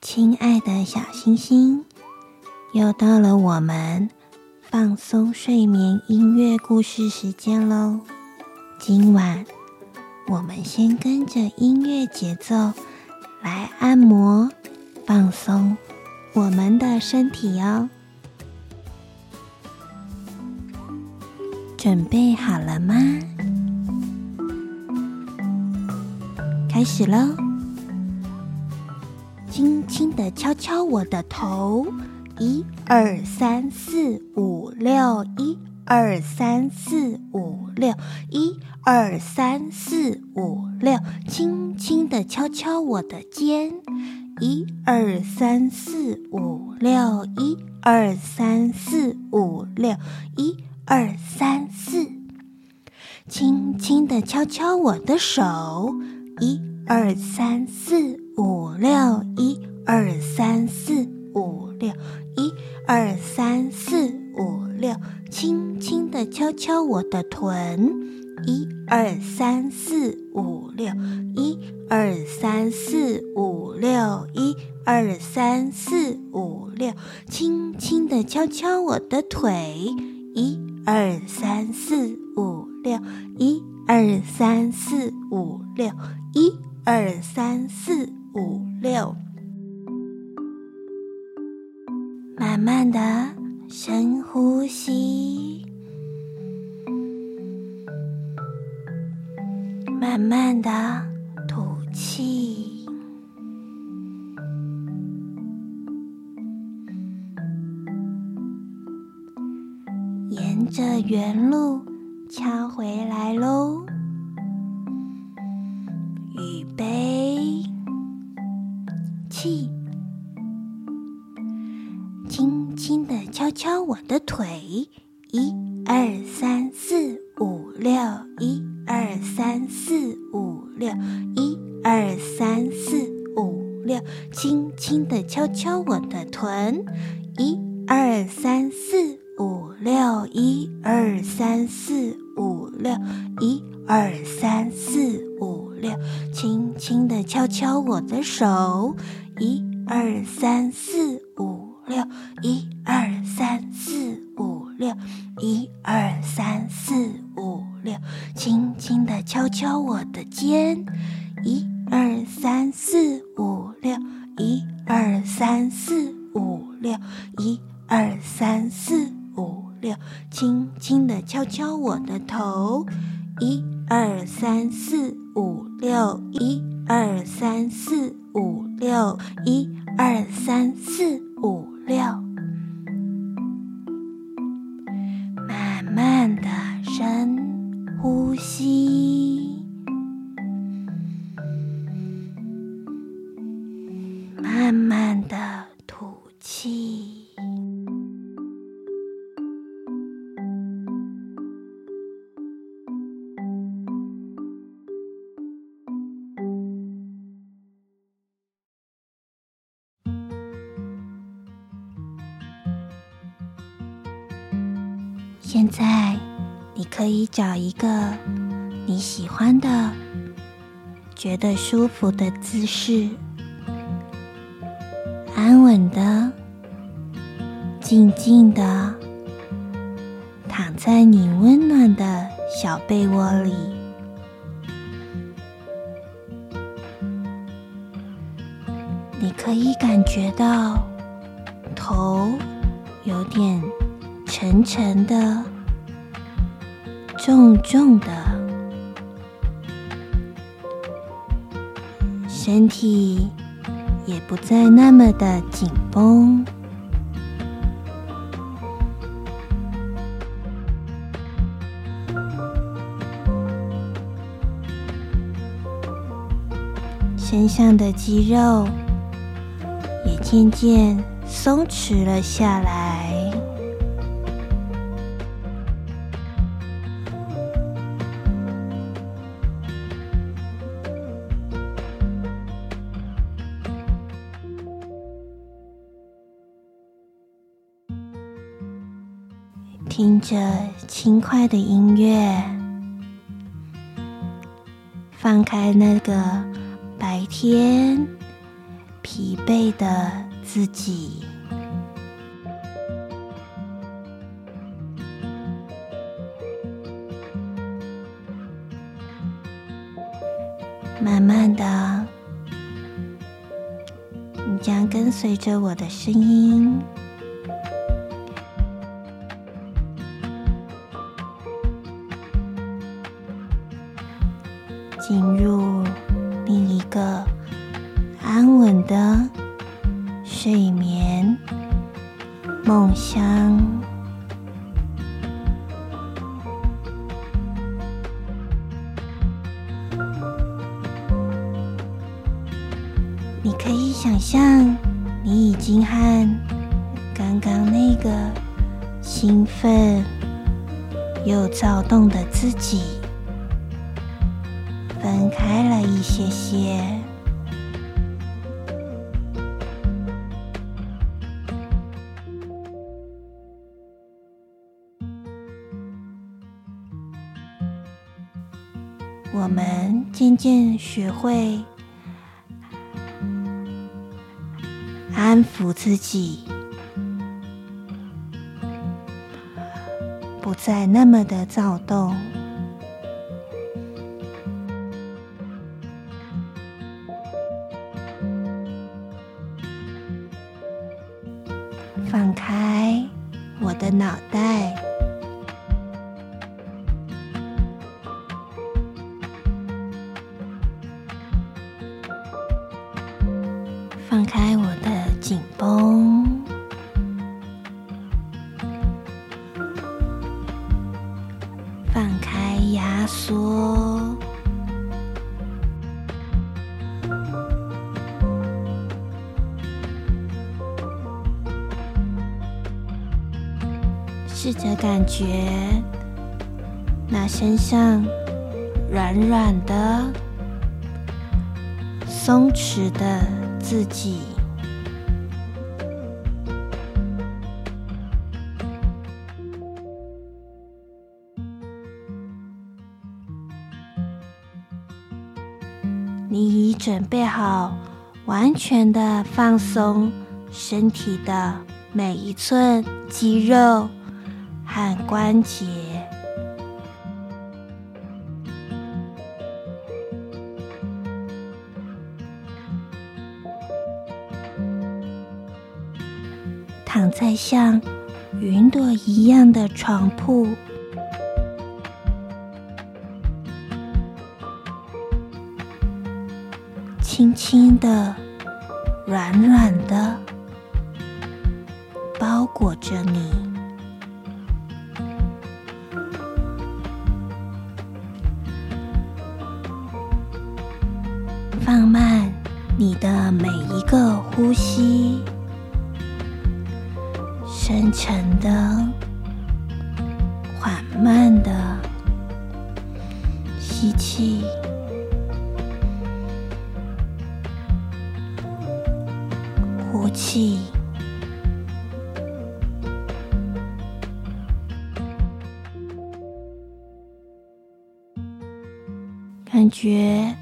亲爱的小星星，又到了我们放松睡眠音乐故事时间喽。今晚我们先跟着音乐节奏来按摩放松我们的身体哦。准备好了吗？开始喽！轻轻的敲敲我的头，一二三四五六，一二三四五六，一二三四五六。轻轻的敲敲我的肩，一二三四五六，一二三四五六，一二三四。轻轻的敲敲我的手，一二三四。五六一二三四五六一二三四五六，轻轻地敲敲我的臀，一二三四五六一二三四五六一二三四五六，轻轻地敲敲我的腿，一二三四五六一二三四五六一二三四。五六，慢慢的深呼吸，慢慢的吐气，沿着原路敲回来喽。预备。敲我的腿，一二三四五六，一二三四五六，一二三四五六，轻轻地敲敲我的臀，一二三四五六，一二三四五六，一二三四五六，轻轻地敲敲我的手，六，一二三四五六，一二三四的舒服的姿势。安稳的、静静的躺在你温暖的小被窝里，你可以感觉到头有点沉沉的、重重的，身体。也不再那么的紧绷，身上的肌肉也渐渐松弛了下来。听着轻快的音乐，放开那个白天疲惫的自己，慢慢的，你将跟随着我的声音。进入另一个安稳的睡眠梦乡。你可以想象，你已经和刚刚那个兴奋又躁动的自己。谢谢，我们渐渐学会安抚自己，不再那么的躁动。试着感觉那身上软软的、松弛的自己。你已准备好完全的放松身体的每一寸肌肉关节，躺在像云朵一样的床铺。轻轻的、软软的包裹着你，每一个呼吸，深沉的、缓慢的吸气。呼气，感觉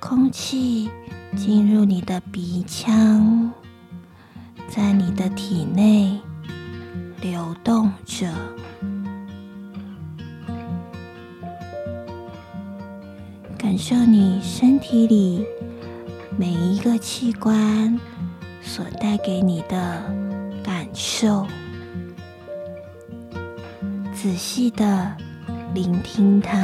空气进入你的鼻腔，在你的体内流动着，感受你身体里每一个器官。所带给你的感受，仔细的聆听它，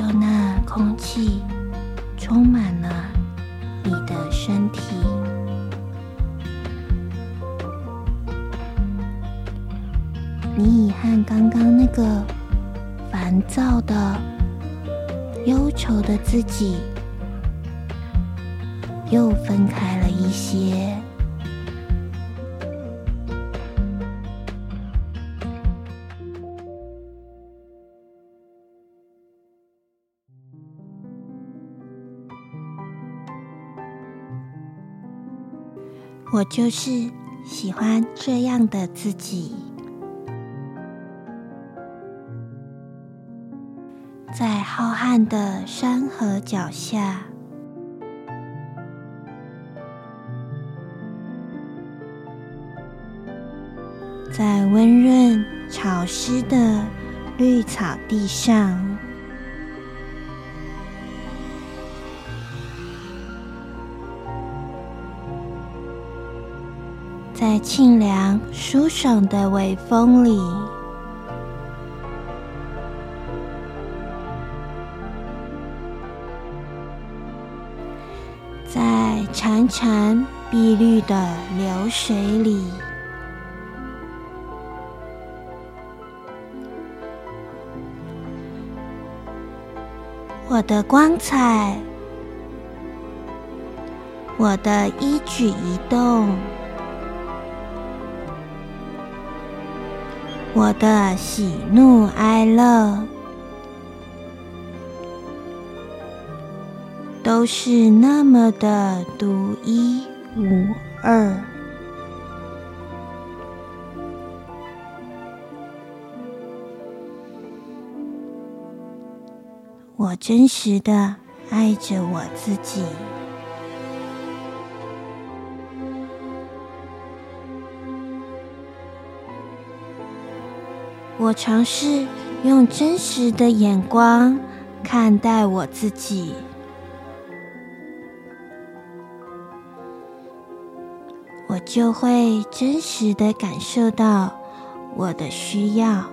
感受那空气充满了。你的身体，你已和刚刚那个烦躁的、忧愁的自己又分开了一些。我就是喜欢这样的自己，在浩瀚的山河脚下，在温润潮湿的绿草地上。在清凉舒爽的微风里，在潺潺碧绿的流水里，我的光彩，我的一举一动。我的喜怒哀乐都是那么的独一无二。我真实的爱着我自己。我尝试用真实的眼光看待我自己，我就会真实的感受到我的需要。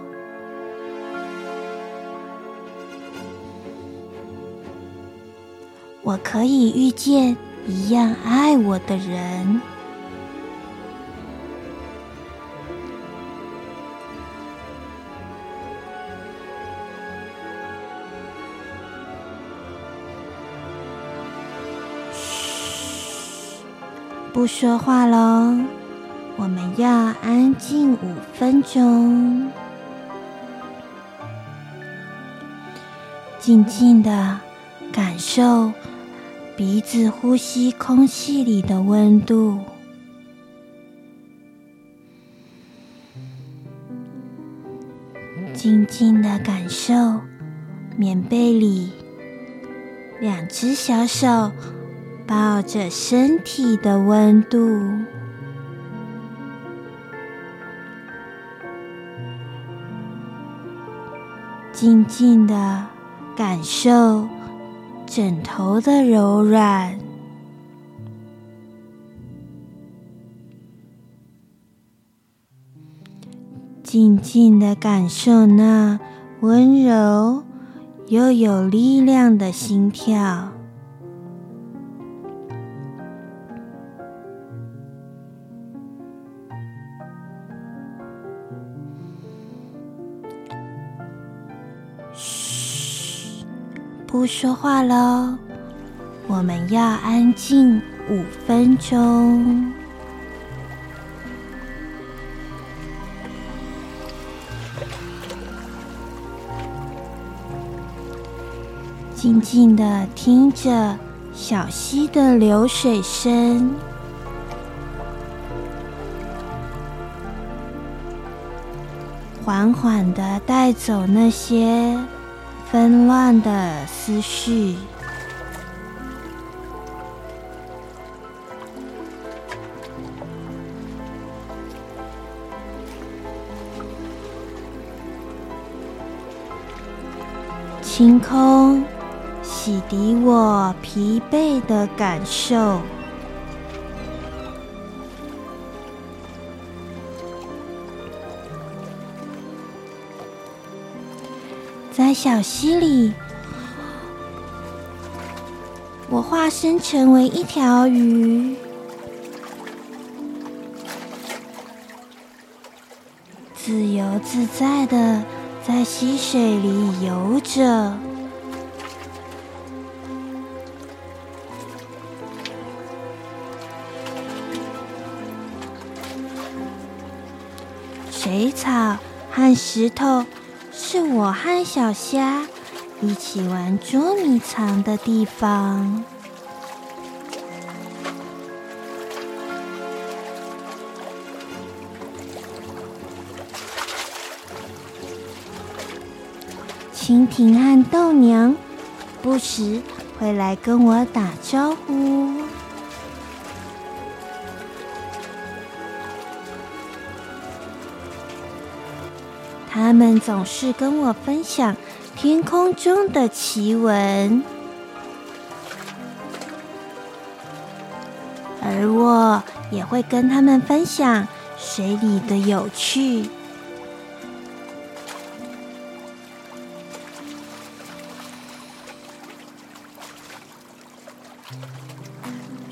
我可以遇见一样爱我的人。不说话喽，我们要安静五分钟，静静的感受鼻子呼吸空气里的温度，静静的感受棉被里两只小手。抱着身体的温度，静静的感受枕头的柔软，静静的感受那温柔又有力量的心跳。不说话喽，我们要安静五分钟。静静的听着小溪的流水声，缓缓的带走那些。纷乱的思绪，清空，洗涤我疲惫的感受。在小溪里，我化身成为一条鱼，自由自在的在溪水里游着。水草和石头。是我和小虾一起玩捉迷藏的地方。蜻蜓和豆娘不时会来跟我打招呼。他们总是跟我分享天空中的奇闻，而我也会跟他们分享水里的有趣。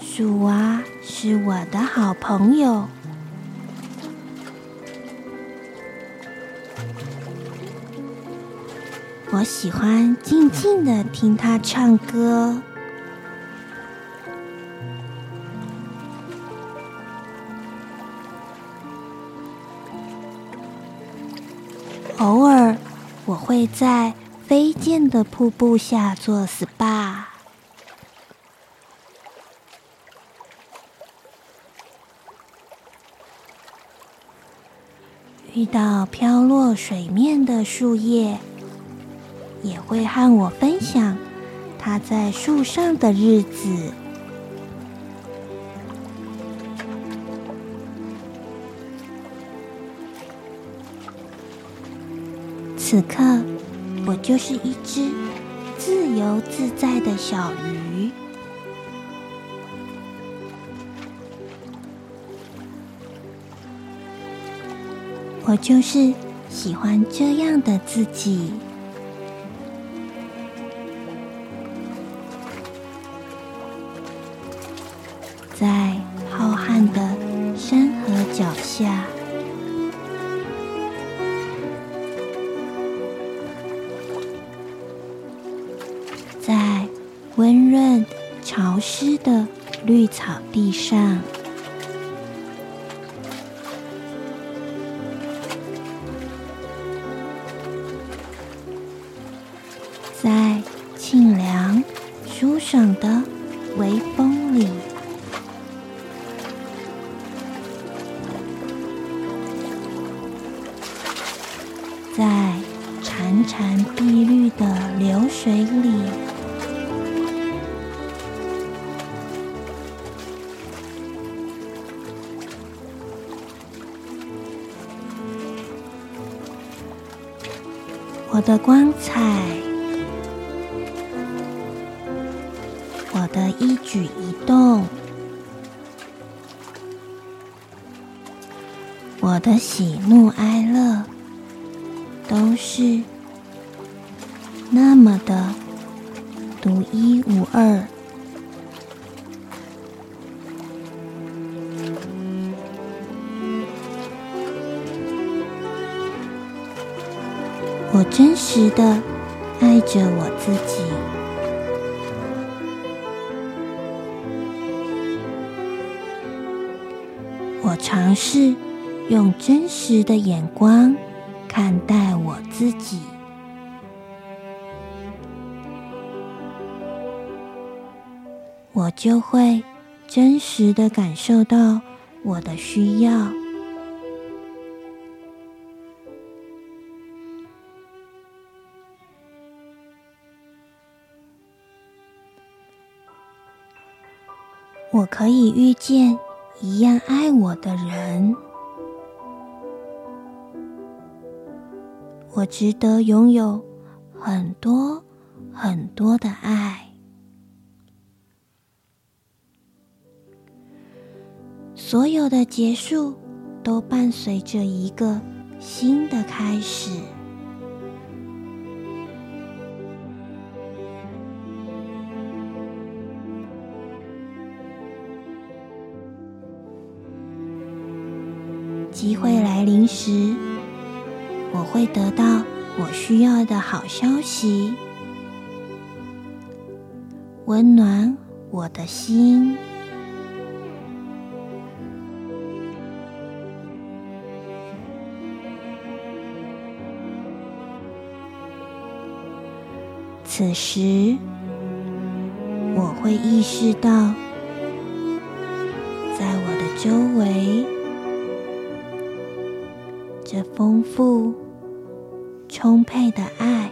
树蛙是我的好朋友。喜欢静静的听他唱歌，偶尔我会在飞溅的瀑布下做 SPA，遇到飘落水面的树叶。也会和我分享他在树上的日子。此刻，我就是一只自由自在的小鱼。我就是喜欢这样的自己。在潺潺碧绿的流水里，我的光彩。我的一举一动，我的喜怒哀乐，都是那么的独一无二。我真实的爱着我自己。我尝试用真实的眼光看待我自己，我就会真实的感受到我的需要。我可以遇见。一样爱我的人，我值得拥有很多很多的爱。所有的结束都伴随着一个新的开始。机会来临时，我会得到我需要的好消息，温暖我的心。此时，我会意识到，在我的周围。这丰富、充沛的爱，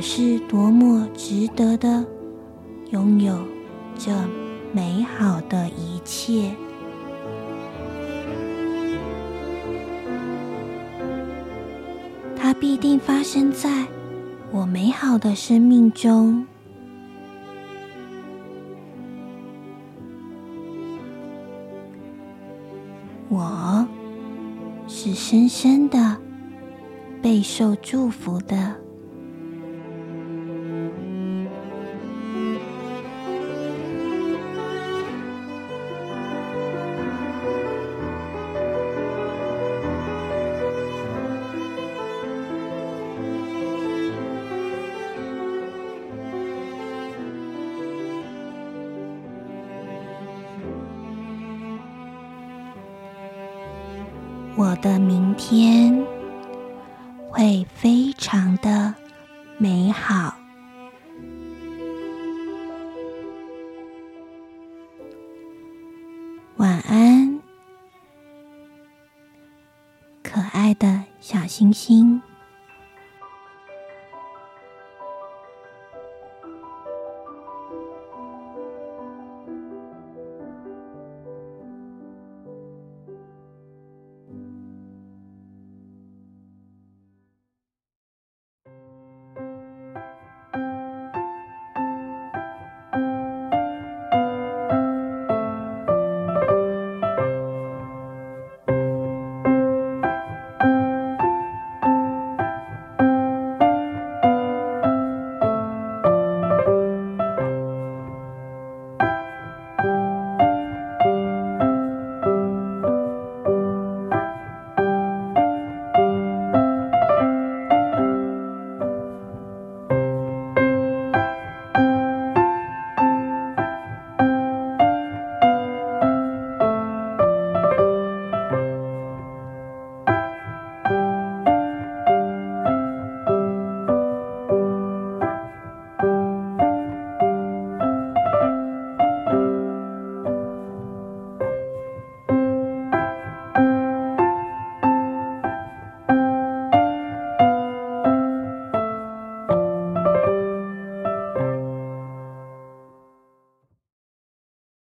是多么值得的，拥有这美好的一切。它必定发生在我美好的生命中。我是深深的备受祝福的。的明天会非常的美好。晚安，可爱的小星星。